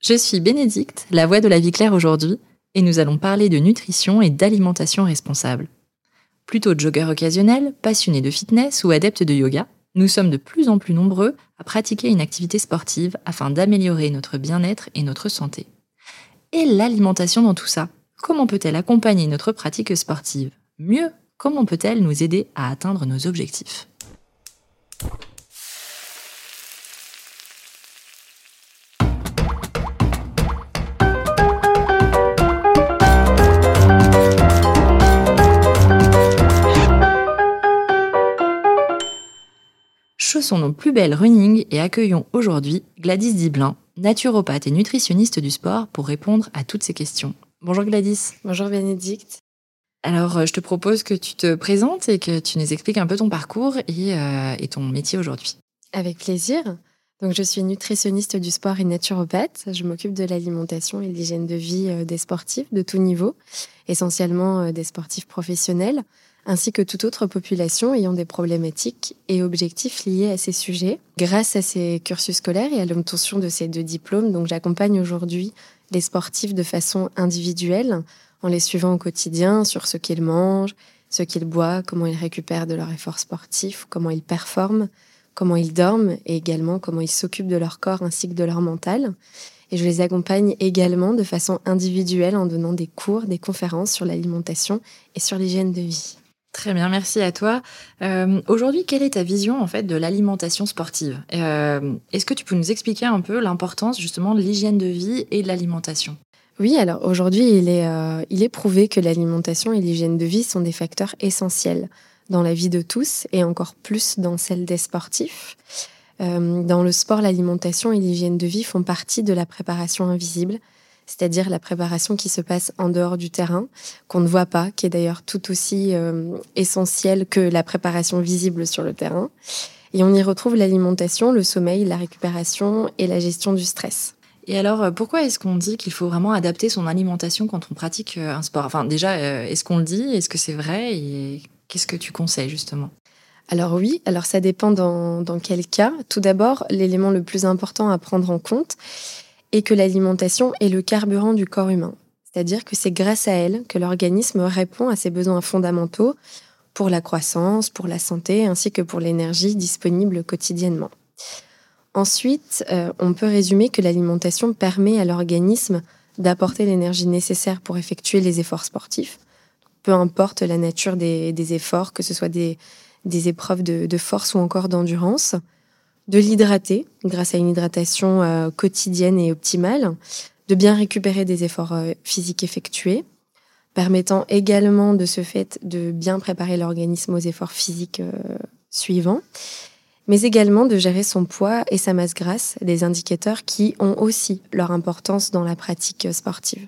Je suis Bénédicte, la voix de la vie claire aujourd'hui, et nous allons parler de nutrition et d'alimentation responsable. Plutôt jogger occasionnel, passionné de fitness ou adepte de yoga, nous sommes de plus en plus nombreux à pratiquer une activité sportive afin d'améliorer notre bien-être et notre santé. Et l'alimentation dans tout ça Comment peut-elle accompagner notre pratique sportive? Mieux, comment peut-elle nous aider à atteindre nos objectifs? Chaussons nos plus belles running et accueillons aujourd'hui Gladys Diblin, naturopathe et nutritionniste du sport pour répondre à toutes ces questions. Bonjour Gladys. Bonjour Bénédicte. Alors, euh, je te propose que tu te présentes et que tu nous expliques un peu ton parcours et, euh, et ton métier aujourd'hui. Avec plaisir. Donc, je suis nutritionniste du sport et naturopathe. Je m'occupe de l'alimentation et de l'hygiène de vie euh, des sportifs de tout niveau, essentiellement des sportifs professionnels ainsi que toute autre population ayant des problématiques et objectifs liés à ces sujets. Grâce à ces cursus scolaires et à l'obtention de ces deux diplômes, donc j'accompagne aujourd'hui les sportifs de façon individuelle, en les suivant au quotidien sur ce qu'ils mangent, ce qu'ils boivent, comment ils récupèrent de leur effort sportif, comment ils performent, comment ils dorment et également comment ils s'occupent de leur corps ainsi que de leur mental. Et je les accompagne également de façon individuelle en donnant des cours, des conférences sur l'alimentation et sur l'hygiène de vie. Très bien, merci à toi. Euh, aujourd'hui, quelle est ta vision en fait de l'alimentation sportive? Euh, Est-ce que tu peux nous expliquer un peu l'importance justement de l'hygiène de vie et de l'alimentation? Oui, alors aujourd'hui, il, euh, il est prouvé que l'alimentation et l'hygiène de vie sont des facteurs essentiels dans la vie de tous et encore plus dans celle des sportifs. dans le sport, l'alimentation et l'hygiène de vie font partie de la préparation invisible, c'est-à-dire la préparation qui se passe en dehors du terrain, qu'on ne voit pas, qui est d'ailleurs tout aussi euh, essentielle que la préparation visible sur le terrain. Et on y retrouve l'alimentation, le sommeil, la récupération et la gestion du stress. Et alors, euh, pourquoi est-ce qu'on dit qu'il faut vraiment adapter son alimentation quand on pratique euh, un sport? Enfin, déjà, est-ce qu'on le dit? Est-ce que c'est vrai? Et qu'est-ce que tu conseilles justement? Alors oui, alors ça dépend dans, dans quel cas. Tout d'abord, l'élément le plus important à prendre en compte, et que l'alimentation est le carburant du corps humain. C'est-à-dire que c'est grâce à elle que l'organisme répond à ses besoins fondamentaux pour la croissance, pour la santé, ainsi que pour l'énergie disponible quotidiennement. Ensuite, euh, on peut résumer que l'alimentation permet à l'organisme d'apporter l'énergie nécessaire pour effectuer les efforts sportifs, peu importe la nature des, efforts, que ce soit des, épreuves de force ou encore d'endurance de l'hydrater grâce à une hydratation euh, quotidienne et optimale, de bien récupérer des efforts euh, physiques effectués, permettant également de ce fait de bien préparer l'organisme aux efforts physiques euh, suivants, mais également de gérer son poids et sa masse grasse, des indicateurs qui ont aussi leur importance dans la pratique sportive.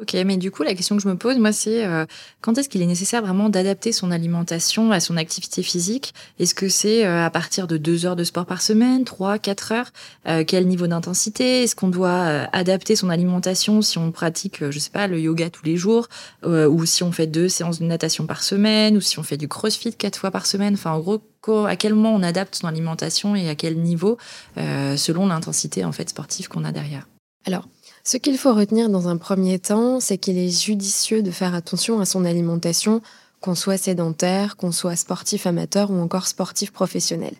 Ok, mais du coup, la question que je me pose, moi, c'est euh, quand est-ce qu'il est nécessaire vraiment d'adapter son alimentation à son activité physique? Est-ce que c'est euh, à partir de deux heures de sport par semaine, trois, quatre heures? Euh, Quel niveau d'intensité? Est-ce qu'on doit adapter son alimentation si on pratique, je sais pas, le yoga tous les jours, ou si on fait deux séances de natation par semaine, ou si on fait du crossfit quatre fois par semaine? Enfin, en gros, à quel moment on adapte son alimentation et à quel niveau, selon l'intensité en fait sportive qu'on a derrière? Alors, ce qu'il faut retenir dans un premier temps, c'est qu'il est judicieux de faire attention à son alimentation, qu'on soit sédentaire, qu'on soit sportif amateur ou encore sportif professionnel.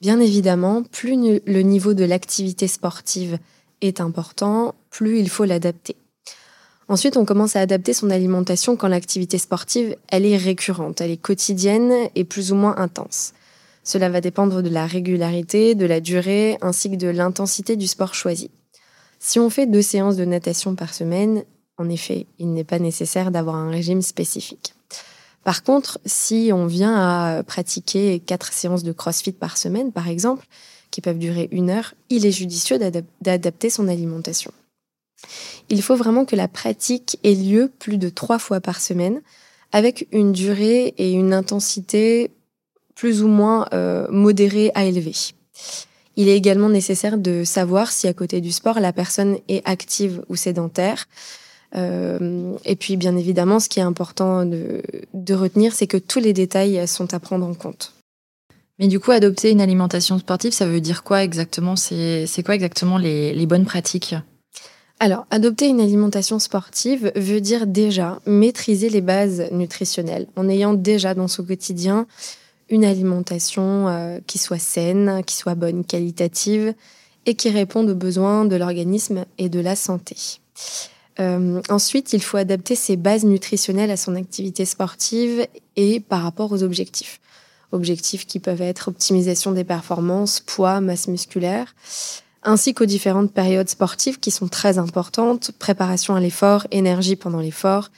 Bien évidemment, plus le niveau de l'activité sportive est important, plus il faut l'adapter. Ensuite, on commence à adapter son alimentation quand l'activité sportive, elle est récurrente, elle est quotidienne et plus ou moins intense. Cela va dépendre de la régularité, de la durée ainsi que de l'intensité du sport choisi. Si on fait deux séances de natation par semaine, en effet, il n'est pas nécessaire d'avoir un régime spécifique. Par contre, si on vient à pratiquer quatre séances de CrossFit par semaine, par exemple, qui peuvent durer une heure, il est judicieux d'adapter son alimentation. Il faut vraiment que la pratique ait lieu plus de trois fois par semaine, avec une durée et une intensité plus ou moins euh, modérée à élevée. Il est également nécessaire de savoir si à côté du sport, la personne est active ou sédentaire. Euh, et puis, bien évidemment, ce qui est important de, retenir, c'est que tous les détails sont à prendre en compte. Mais du coup, adopter une alimentation sportive, ça veut dire quoi exactement? C'est quoi exactement les, bonnes pratiques? Alors, adopter une alimentation sportive veut dire déjà maîtriser les bases nutritionnelles en ayant déjà dans son quotidien une alimentation euh, qui soit saine, qui soit bonne, qualitative et qui réponde aux besoins de l'organisme et de la santé. Euh, ensuite, il faut adapter ses bases nutritionnelles à son activité sportive et par rapport aux objectifs. Objectifs qui peuvent être optimisation des performances, poids, masse musculaire, ainsi qu'aux différentes périodes sportives qui sont très importantes, préparation à l'effort, énergie pendant l'effort,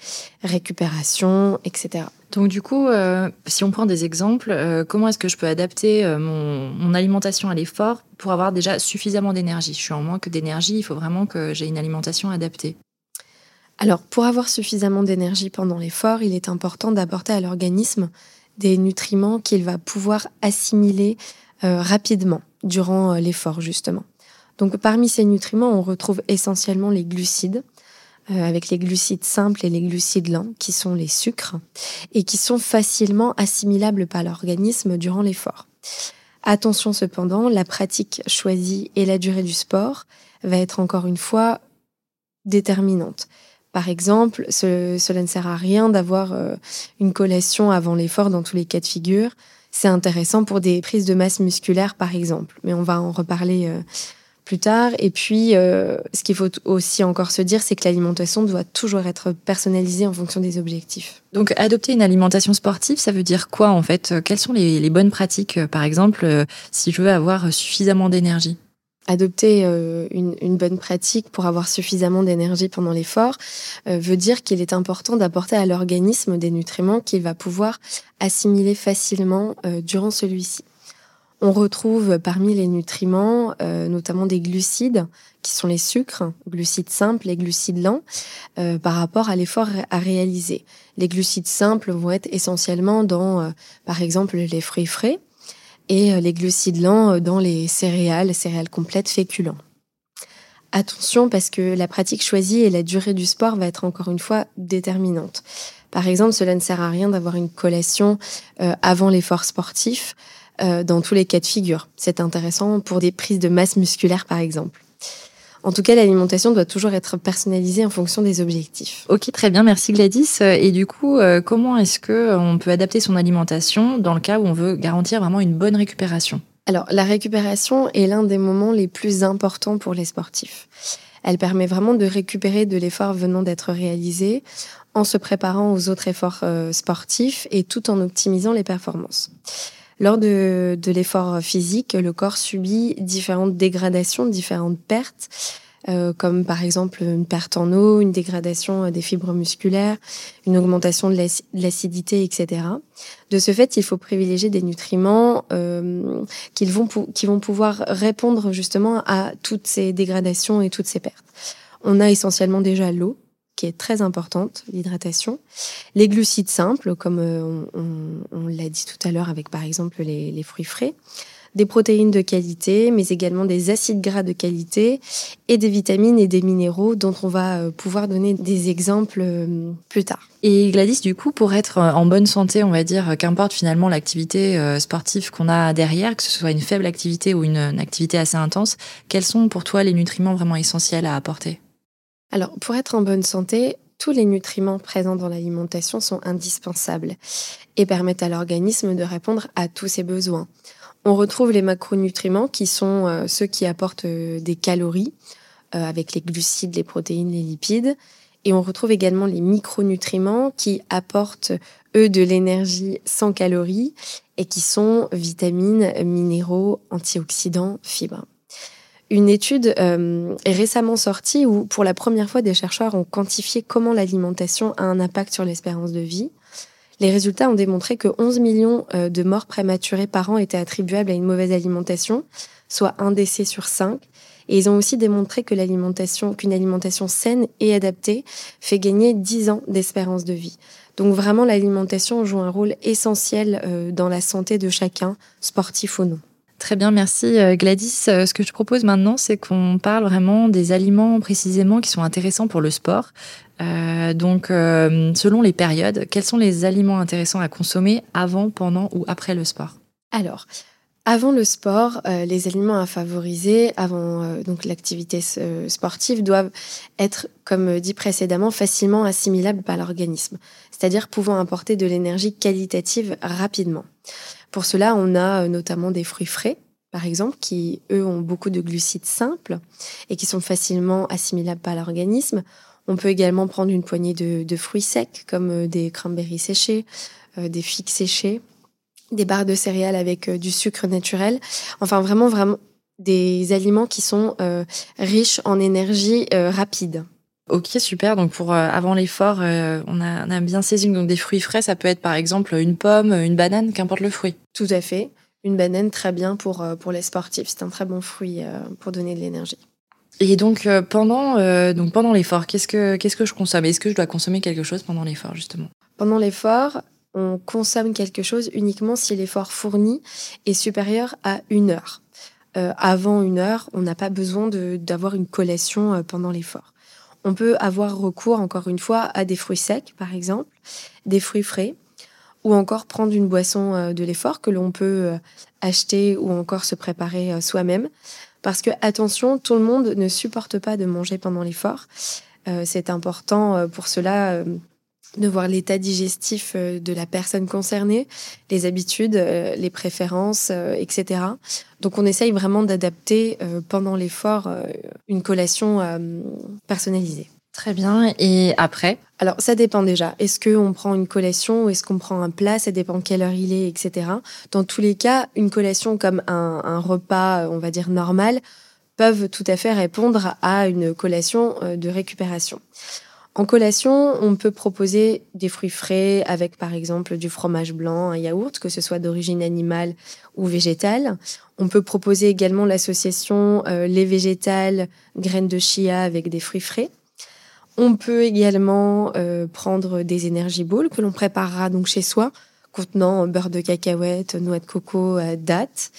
récupération, etc. Donc du coup, euh, si on prend des exemples, euh, comment est-ce que je peux adapter mon, mon, alimentation à l'effort pour avoir déjà suffisamment d'énergie? Je suis en manque d'énergie, il faut vraiment que j'ai une alimentation adaptée. Alors, pour avoir suffisamment d'énergie pendant l'effort, il est important d'apporter à l'organisme des nutriments qu'il va pouvoir assimiler euh, rapidement durant euh, l'effort, justement. Donc, parmi ces nutriments, on retrouve essentiellement les glucides, euh, avec les glucides simples et les glucides lents, qui sont les sucres, et qui sont facilement assimilables par l'organisme durant l'effort. Attention cependant, la pratique choisie et la durée du sport va être encore une fois déterminante. Par exemple, cela ne sert à rien d'avoir euh, une collation avant l'effort dans tous les cas de figure. C'est intéressant pour des prises de masse musculaire, par exemple. Mais on va en reparler euh, plus tard. Et puis, euh, ce qu'il faut aussi encore se dire, c'est que l'alimentation doit toujours être personnalisée en fonction des objectifs. Donc, adopter une alimentation sportive, ça veut dire quoi en fait? Quelles sont les bonnes pratiques, par exemple, si je veux avoir suffisamment d'énergie? Adopter euh, une, bonne pratique pour avoir suffisamment d'énergie pendant l'effort euh, veut dire qu'il est important d'apporter à l'organisme des nutriments qu'il va pouvoir assimiler facilement euh, durant celui-ci. On retrouve parmi les nutriments notamment des glucides, qui sont les sucres, glucides simples et glucides lents, par rapport à l'effort à réaliser. Les glucides simples vont être essentiellement dans, par exemple, les fruits frais, et euh, les glucides lents euh, dans les céréales, céréales complètes, féculents. Attention parce que la pratique choisie et la durée du sport va être encore une fois déterminante. Par exemple, cela ne sert à rien d'avoir une collation euh, avant l'effort sportif dans tous les cas de figure. C'est intéressant pour des prises de masse musculaire par exemple. En tout cas, l'alimentation doit toujours être personnalisée en fonction des objectifs. Ok, très bien, merci Gladys. Et du coup, euh, comment est-ce que euh, on peut adapter son alimentation dans le cas où on veut garantir vraiment une bonne récupération? Alors, la récupération est l'un des moments les plus importants pour les sportifs. Elle permet vraiment de récupérer de l'effort venant d'être réalisé en se préparant aux autres efforts euh, sportifs et tout en optimisant les performances. Lors de, l'effort physique, le corps subit différentes dégradations, différentes pertes, euh, comme par exemple une perte en eau, une dégradation des fibres musculaires, une augmentation de l'acidité, etc. De ce fait, il faut privilégier des nutriments euh, qui, vont qui vont pouvoir répondre justement à toutes ces dégradations et toutes ces pertes. On a essentiellement déjà l'eau, qui est très importante, l'hydratation. Les glucides simples, comme euh, on, l'a dit tout à l'heure avec par exemple les, fruits frais. Des protéines de qualité, mais également des acides gras de qualité et des vitamines et des minéraux dont on va euh, pouvoir donner des exemples euh, plus tard. Et Gladys, du coup, pour être en bonne santé, on va dire, qu'importe finalement l'activité sportive qu'on a derrière, que ce soit une faible activité ou une activité assez intense, quels sont pour toi les nutriments vraiment essentiels à apporter? Alors, pour être en bonne santé, tous les nutriments présents dans l'alimentation sont indispensables et permettent à l'organisme de répondre à tous ses besoins. On retrouve les macronutriments qui sont euh, ceux qui apportent euh, des calories euh, avec les glucides, les protéines, les lipides. Et on retrouve également les micronutriments qui apportent, eux, de l'énergie sans calories et qui sont vitamines, minéraux, antioxydants, fibres. Une étude euh, est récemment sortie où, pour la première fois, des chercheurs ont quantifié comment l'alimentation a un impact sur l'espérance de vie. Les résultats ont démontré que 11 millions euh, de morts prématurées par an étaient attribuables à une mauvaise alimentation, soit un décès sur cinq. Et ils ont aussi démontré que l'alimentation, qu'une alimentation saine et adaptée fait gagner 10 ans d'espérance de vie. Donc vraiment, l'alimentation joue un rôle essentiel euh, dans la santé de chacun, sportif ou non. Très bien, merci euh, Gladys. Euh, ce que je propose maintenant, c'est qu'on parle vraiment des aliments précisément qui sont intéressants pour le sport. Euh, donc, selon les périodes, quels sont les aliments intéressants à consommer avant, pendant ou après le sport? Alors, avant le sport, les aliments à favoriser, avant donc l'activité sportive, doivent être, comme dit précédemment, facilement assimilables par l'organisme, c'est-à-dire pouvant apporter de l'énergie qualitative rapidement. Pour cela, on a euh, notamment des fruits frais, par exemple, qui, eux, ont beaucoup de glucides simples et qui sont facilement assimilables par l'organisme. On peut également prendre une poignée de, fruits secs, comme des cranberries séchés, des figues séchées, des barres de céréales avec euh, du sucre naturel. Enfin, vraiment, vraiment des aliments qui sont euh, riches en énergie euh, rapide. Ok, super. Donc pour avant l'effort, on, a, bien saisi donc des fruits frais. Ça peut être par exemple une pomme, une banane, qu'importe le fruit. Tout à fait. Une banane, très bien pour, pour les sportifs. C'est un très bon fruit pour donner de l'énergie. Et donc pendant donc pendant l'effort, qu'est-ce que qu'est-ce que je consomme? Est-ce que je dois consommer quelque chose pendant l'effort justement? Pendant l'effort, on consomme quelque chose uniquement si l'effort fourni est supérieur à une heure. Euh, avant une heure, on n'a pas besoin d'avoir une collation euh, pendant l'effort. On peut avoir recours, encore une fois, à des fruits secs, par exemple, des fruits frais, ou encore prendre une boisson euh, de l'effort que l'on peut acheter ou encore se préparer soi-même. Parce que, attention, tout le monde ne supporte pas de manger pendant l'effort. C'est important pour cela de voir l'état digestif euh, de la personne concernée, les habitudes, euh, les préférences, euh, etc. Donc on essaye vraiment d'adapter pendant l'effort une collation personnalisée. Très bien. Et après? Alors ça dépend déjà. Est-ce qu'on prend une collation ou est-ce qu'on prend un plat? Ça dépend quelle heure il est, etc. Dans tous les cas, une collation comme un, un repas, on va dire normal, peuvent tout à fait répondre à une collation de récupération. En collation, on peut proposer des fruits frais avec par exemple du fromage blanc, un yaourt, que ce soit d'origine animale ou végétale. On peut proposer également l'association euh, lait végétal, graines de chia avec des fruits frais. On peut également euh, prendre des énergies bowls que l'on préparera donc chez soi, contenant beurre de cacahuète, noix de coco, euh, dattes.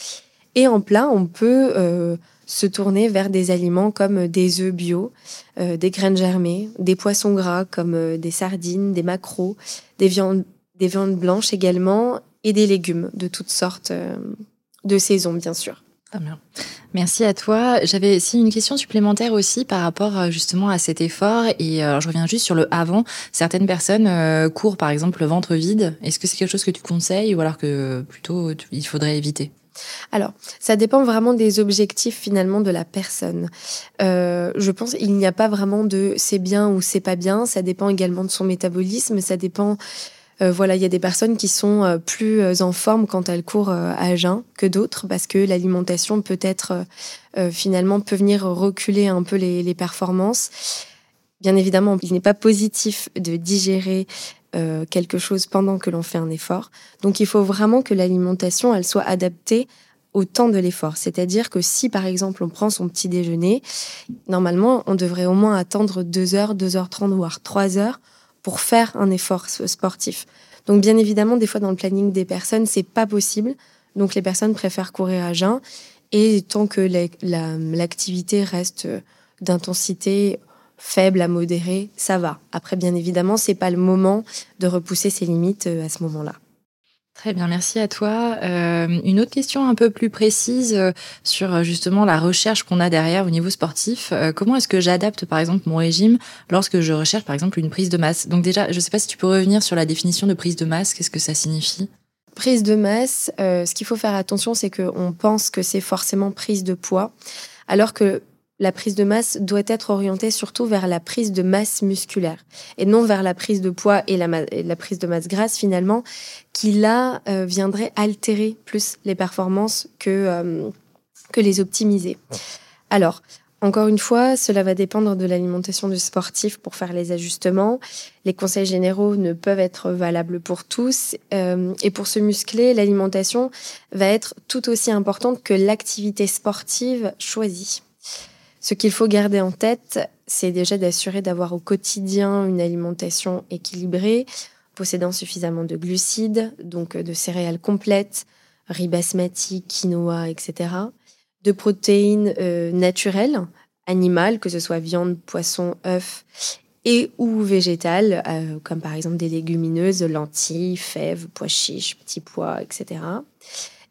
Et en plat, on peut se tourner vers des aliments comme des œufs bio, euh, des graines germées, des poissons gras comme euh, des sardines, des maquereaux, des viandes, des viandes blanches également et des légumes de toutes sortes euh, de saison bien sûr. Merci à toi. J'avais aussi une question supplémentaire aussi par rapport justement à cet effort et je reviens juste sur le avant. Certaines personnes courent par exemple le ventre vide. Est-ce que c'est quelque chose que tu conseilles ou alors que plutôt il faudrait éviter? Alors, ça dépend vraiment des objectifs finalement de la personne. Euh, je pense qu'il n'y a pas vraiment de c'est bien ou c'est pas bien. Ça dépend également de son métabolisme. Ça dépend. Euh, voilà, il y a des personnes qui sont euh, plus en forme quand elles courent à jeun que d'autres parce que l'alimentation peut être finalement peut venir reculer un peu les performances. Bien évidemment, il n'est pas positif de digérer euh, quelque chose pendant que l'on fait un effort. Donc il faut vraiment que l'alimentation, elle soit adaptée au temps de l'effort. C'est-à-dire que si par exemple on prend son petit déjeuner, normalement on devrait au moins attendre 2 heures, 2 heures 30 voire 3 heures pour faire un effort sportif. Donc bien évidemment, des fois dans le planning des personnes, c'est pas possible. Donc les personnes préfèrent courir à jeun et tant que l'activité reste d'intensité faible à modéré, ça va. Après, bien évidemment, c'est pas le moment de repousser ses limites euh, à ce moment-là. Très bien, merci à toi. Euh, une autre question un peu plus précise euh, sur justement la recherche qu'on a derrière au niveau sportif. comment est-ce que j'adapte par exemple mon régime lorsque je recherche par exemple une prise de masse? Donc déjà, je ne sais pas si tu peux revenir sur la définition de prise de masse, qu'est-ce que ça signifie? Prise de masse, ce qu'il faut faire attention, c'est qu'on pense que c'est forcément prise de poids, alors que la prise de masse doit être orientée surtout vers la prise de masse musculaire et non vers la prise de poids et la, prise de masse grasse finalement, qui là euh, viendrait altérer plus les performances que, euh, que les optimiser. Alors, encore une fois, cela va dépendre de l'alimentation du sportif pour faire les ajustements. Les conseils généraux ne peuvent être valables pour tous. Euh, et pour se muscler, l'alimentation va être tout aussi importante que l'activité sportive choisie. Ce qu'il faut garder en tête, c'est déjà d'assurer d'avoir au quotidien une alimentation équilibrée, possédant suffisamment de glucides, donc de céréales complètes, riz basmati, quinoa, etc., de protéines euh, naturelles, animales, que ce soit viande, poisson, œufs, et ou végétales, euh, comme par exemple des légumineuses, lentilles, fèves, pois chiches, petits pois, etc.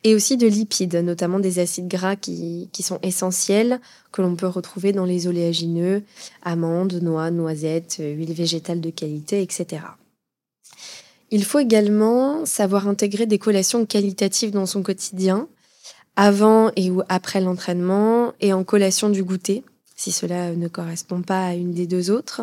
et aussi de lipides, notamment des acides gras qui, sont essentiels, que l'on peut retrouver dans les oléagineux, amandes, noix, noisettes, huiles végétales de qualité, etc. Il faut également savoir intégrer des collations qualitatives dans son quotidien, avant et ou après l'entraînement, et en collation du goûter, si cela ne correspond pas à une des deux autres.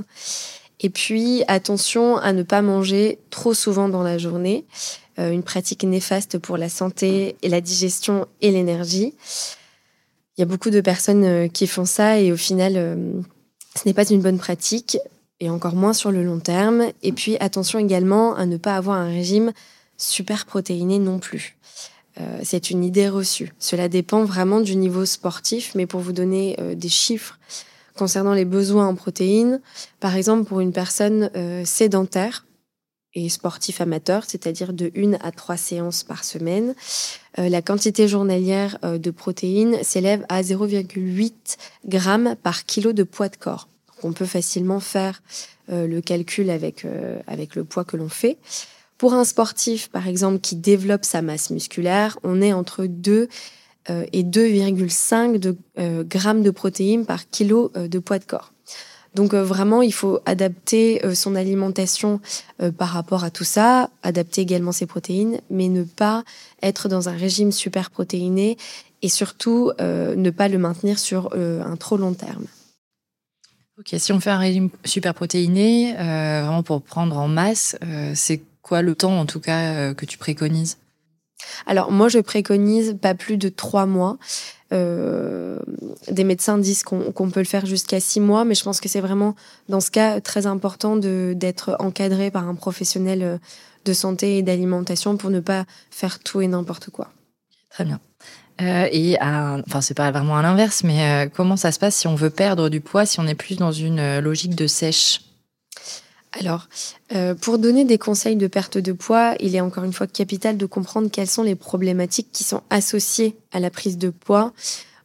Et puis, attention à ne pas manger trop souvent dans la journée, euh, une pratique néfaste pour la santé et la digestion et l'énergie. Il y a beaucoup de personnes euh, qui font ça et au final, euh, ce n'est pas une bonne pratique et encore moins sur le long terme. Et puis, attention également à ne pas avoir un régime super protéiné non plus. c'est une idée reçue. Cela dépend vraiment du niveau sportif, mais pour vous donner des chiffres, concernant les besoins en protéines. Par exemple, pour une personne euh, sédentaire et sportif amateur, c'est-à-dire de 1 à 3 séances par semaine, euh, la quantité journalière euh, de protéines s'élève à 0,8 grammes par kilo de poids de corps. on peut facilement faire le calcul avec, avec le poids que l'on fait. Pour un sportif, par exemple, qui développe sa masse musculaire, on est entre 2 euh, et 2,5 de, euh, grammes de protéines par kilo euh, de poids de corps. Donc vraiment, il faut adapter son alimentation par rapport à tout ça, adapter également ses protéines, mais ne pas être dans un régime super protéiné et surtout ne pas le maintenir sur un trop long terme. Ok, si on fait un régime super protéiné, vraiment pour prendre en masse, c'est quoi le temps en tout cas que tu préconises? Alors moi, je préconise pas plus de trois mois. Euh, des médecins disent qu'on peut le faire jusqu'à six mois, mais je pense que c'est vraiment dans ce cas très important d'être encadré par un professionnel euh, de santé et d'alimentation pour ne pas faire tout et n'importe quoi. Très bien. Euh, et enfin c'est pas vraiment à l'inverse, mais comment ça se passe si on veut perdre du poids, si on est plus dans une logique de sèche? Alors, euh, pour donner des conseils de perte de poids, il est encore une fois capital de comprendre quelles sont les problématiques qui sont associées à la prise de poids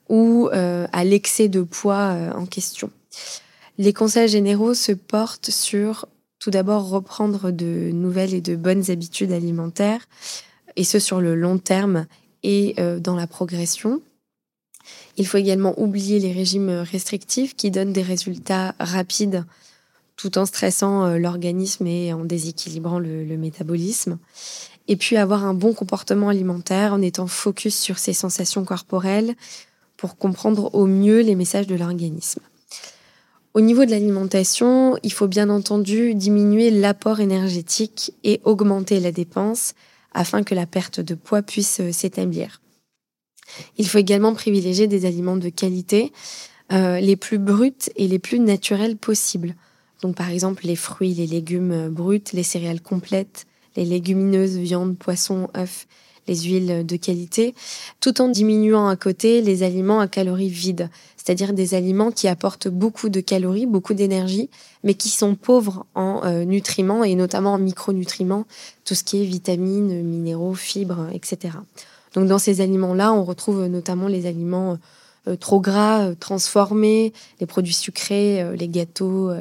ou euh, à l'excès de poids euh, en question. Les conseils généraux se portent sur tout d'abord reprendre de nouvelles et de bonnes habitudes alimentaires, et ce sur le long terme et dans la progression. Il faut également oublier les régimes restrictifs qui donnent des résultats rapides tout en stressant euh, l'organisme et en déséquilibrant le, métabolisme. Et puis avoir un bon comportement alimentaire en étant focus sur ses sensations corporelles pour comprendre au mieux les messages de l'organisme. Au niveau de l'alimentation, il faut bien entendu diminuer l'apport énergétique et augmenter la dépense afin que la perte de poids puisse euh, s'établir. Il faut également privilégier des aliments de qualité, euh, les plus bruts et les plus naturels possibles. Donc par exemple les fruits, les légumes euh, bruts, les céréales complètes, les légumineuses, viande, poisson, œufs, les huiles de qualité, tout en diminuant à côté les aliments à calories vides, c'est-à-dire des aliments qui apportent beaucoup de calories, beaucoup d'énergie, mais qui sont pauvres en euh, nutriments et notamment en micronutriments, tout ce qui est vitamines, minéraux, fibres, etc. Donc dans ces aliments-là, on retrouve notamment les aliments euh, trop gras, transformés, les produits sucrés, les gâteaux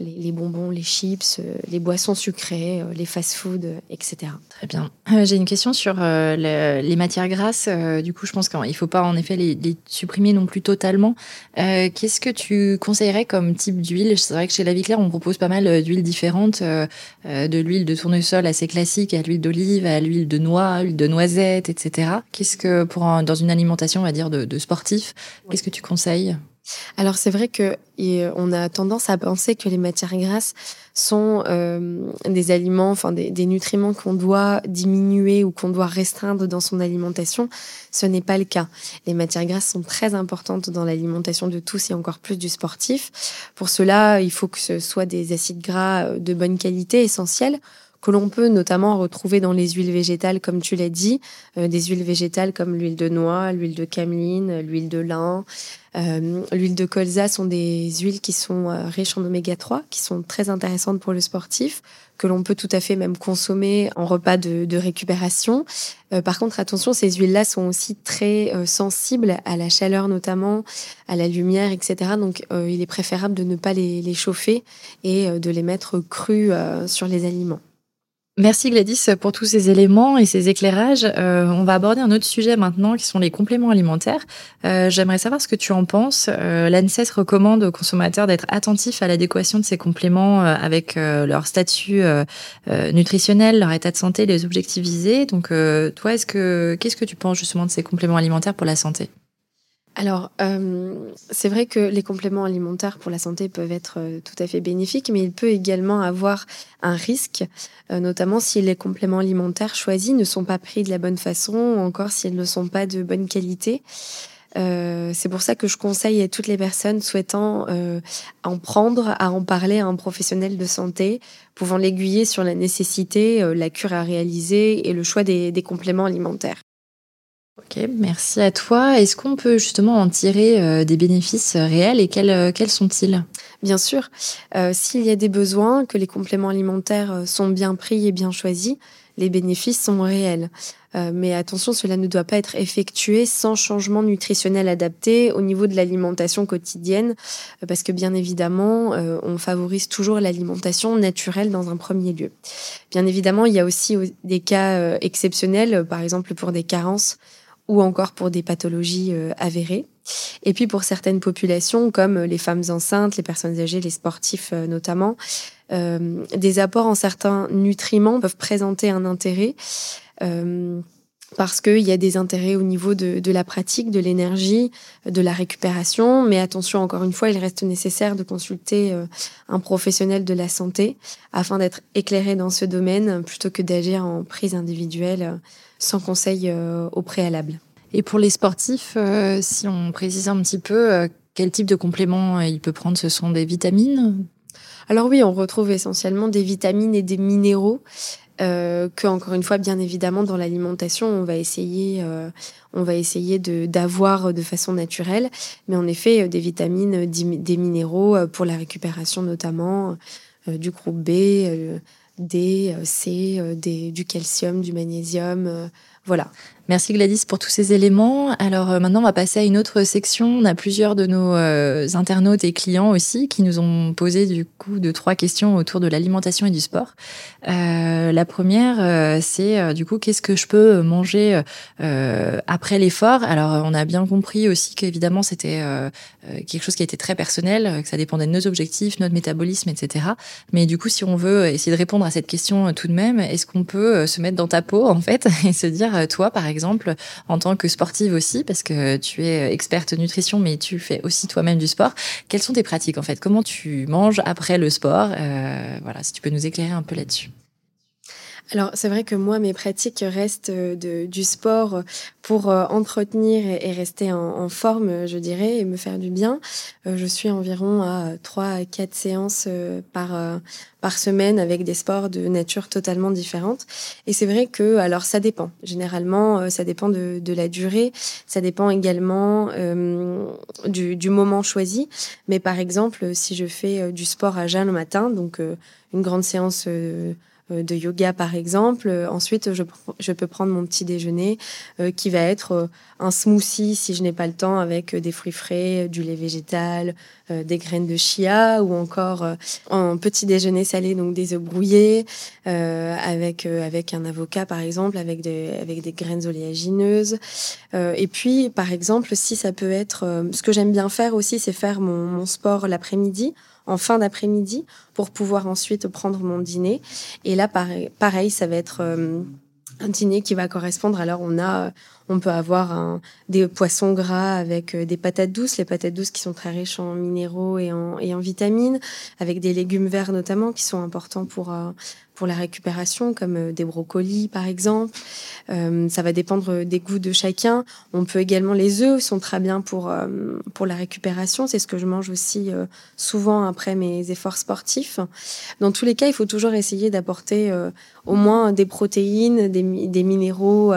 les, bonbons, les chips, euh, les boissons sucrées, euh, les fast-foods, euh, etc. Très bien. J'ai une question sur les matières grasses. du coup, je pense qu'il ne faut pas en effet les, supprimer non plus totalement. Qu'est-ce que tu conseillerais comme type d'huile? C'est vrai que chez La Vie on propose pas mal d'huiles différentes, de l'huile de tournesol assez classique à l'huile d'olive, à l'huile de noix, l'huile de noisette, etc. Qu'est-ce que pour dans une alimentation, on va dire de sportif, qu'est-ce que tu conseilles? Alors c'est vrai que on a tendance à penser que les matières grasses sont euh, des aliments, enfin des, nutriments qu'on doit diminuer ou qu'on doit restreindre dans son alimentation. Ce n'est pas le cas. Les matières grasses sont très importantes dans l'alimentation de tous et encore plus du sportif. Pour cela, il faut que ce soit des acides gras euh, de bonne qualité, essentiels que l'on peut notamment retrouver dans les huiles végétales, comme tu l'as dit, euh, des huiles végétales comme l'huile de noix, l'huile de cameline, l'huile de lin, euh, l'huile de colza sont des huiles qui sont euh, riches en oméga 3, qui sont très intéressantes pour le sportif, que l'on peut tout à fait même consommer en repas de, récupération. par contre, attention, ces huiles-là sont aussi très sensibles à la chaleur notamment, à la lumière, etc. Donc, il est préférable de ne pas les, les chauffer et de les mettre crus sur les aliments. Merci Gladys pour tous ces éléments et ces éclairages. Euh, on va aborder un autre sujet maintenant qui sont les compléments alimentaires. Euh, j'aimerais savoir ce que tu en penses. Euh, L'ANSES recommande aux consommateurs d'être attentifs à l'adéquation de ces compléments avec leur statut nutritionnel, leur état de santé, les objectifs visés. Donc toi, est-ce que qu'est-ce que tu penses justement de ces compléments alimentaires pour la santé? Alors, euh, c'est vrai que les compléments alimentaires pour la santé peuvent être euh, tout à fait bénéfiques, mais il peut également avoir un risque, euh, notamment si les compléments alimentaires choisis ne sont pas pris de la bonne façon ou encore s'ils ne sont pas de bonne qualité. c'est pour ça que je conseille à toutes les personnes souhaitant en prendre à en parler à un professionnel de santé, pouvant l'aiguiller sur la nécessité, la cure à réaliser et le choix des compléments alimentaires. Ok, merci à toi. Est-ce qu'on peut justement en tirer euh, des bénéfices réels et quels, euh, quels sont-ils? Bien sûr, euh, s'il y a des besoins, que les compléments alimentaires sont bien pris et bien choisis, les bénéfices sont réels. mais attention, cela ne doit pas être effectué sans changement nutritionnel adapté au niveau de l'alimentation quotidienne, parce que bien évidemment, on favorise toujours l'alimentation naturelle dans un premier lieu. Bien évidemment, il y a aussi des cas exceptionnels, par exemple pour des carences ou encore pour des pathologies euh, avérées. Et puis pour certaines populations, comme les femmes enceintes, les personnes âgées, les sportifs euh, notamment, euh, des apports en certains nutriments peuvent présenter un intérêt. parce qu'il y a des intérêts au niveau de, de la pratique, de l'énergie, de la récupération. Mais attention, encore une fois, il reste nécessaire de consulter un professionnel de la santé afin d'être éclairé dans ce domaine plutôt que d'agir en prise individuelle sans conseil euh, au préalable. Et pour les sportifs, euh, si on précise un petit peu, euh, quel type de complément il peut prendre? Ce sont des vitamines? Alors oui, on retrouve essentiellement des vitamines et des minéraux. Euh, que encore une fois, bien évidemment, dans l'alimentation, on va essayer, on va essayer de d'avoir de façon naturelle, mais en effet, des vitamines, des minéraux pour la récupération notamment, du groupe B, D, C, du calcium, du magnésium, voilà. Merci Gladys pour tous ces éléments. Alors euh, maintenant, on va passer à une autre section. On a plusieurs de nos euh, internautes et clients aussi qui nous ont posé du coup de trois questions autour de l'alimentation et du sport. Euh, la première, c'est du coup qu'est-ce que je peux manger après l'effort? Alors on a bien compris aussi qu'évidemment c'était quelque chose qui était très personnel, que ça dépendait de nos objectifs, notre métabolisme, etc. Mais du coup, si on veut essayer de répondre à cette question tout de même, est-ce qu'on peut se mettre dans ta peau en fait et se dire toi par exemple en tant que sportive aussi, parce que tu es experte nutrition, mais tu fais aussi toi-même du sport. Quelles sont tes pratiques en fait? Comment tu manges après le sport? Euh, Voilà, si tu peux nous éclairer un peu là-dessus. Alors c'est vrai que moi mes pratiques restent euh, de, du sport pour euh, entretenir et, rester en, forme, je dirais, et me faire du bien. Euh, je suis environ à 3 à 4 séances par, par semaine avec des sports de nature totalement différente. Et c'est vrai que, alors ça dépend. Généralement, ça dépend de, de la durée, ça dépend également du, du, moment choisi. Mais par exemple, si je fais du sport à jeun le matin, donc une grande séance de yoga par exemple. Euh, ensuite, je, je, peux prendre mon petit déjeuner euh, qui va être un smoothie si je n'ai pas le temps avec des fruits frais, du lait végétal, des graines de chia ou encore un petit déjeuner salé, donc des œufs brouillés avec, avec un avocat par exemple, avec des, avec des graines oléagineuses. et puis, par exemple, si ça peut être... ce que j'aime bien faire aussi, c'est faire mon, mon sport l'après-midi en fin d'après-midi pour pouvoir ensuite prendre mon dîner. Et là, pareil, ça va être euh, un dîner qui va correspondre. Alors, on a, on peut avoir des poissons gras avec euh, des patates douces, les patates douces qui sont très riches en minéraux et en, et en vitamines, avec des légumes verts notamment qui sont importants pour euh, pour la récupération, comme euh, des brocolis par exemple. Euh, ça va dépendre des goûts de chacun. On peut également les œufs sont très bien pour euh, pour la récupération. C'est ce que je mange aussi souvent après mes efforts sportifs. Dans tous les cas, il faut toujours essayer d'apporter au moins des protéines, des, minéraux,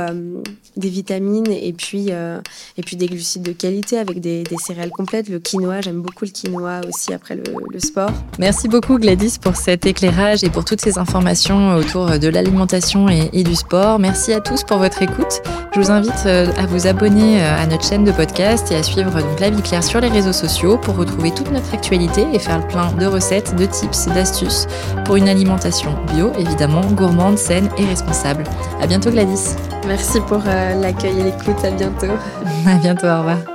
des vitamines vitamines et puis, et puis des glucides de qualité avec des, céréales complètes. Le quinoa, j'aime beaucoup le quinoa aussi après le, sport. Merci beaucoup Gladys pour cet éclairage et pour toutes ces informations autour de l'alimentation et, et du sport. Merci à tous pour votre écoute. Je vous invite à vous abonner à notre chaîne de podcast et à suivre donc La Vie Claire sur les réseaux sociaux pour retrouver toute notre actualité et faire le plein de recettes, de tips d'astuces pour une alimentation bio, évidemment, gourmande, saine et responsable. À bientôt Gladys. Merci pour euh, l'accueil et l'écoute. À bientôt. à bientôt. Au revoir.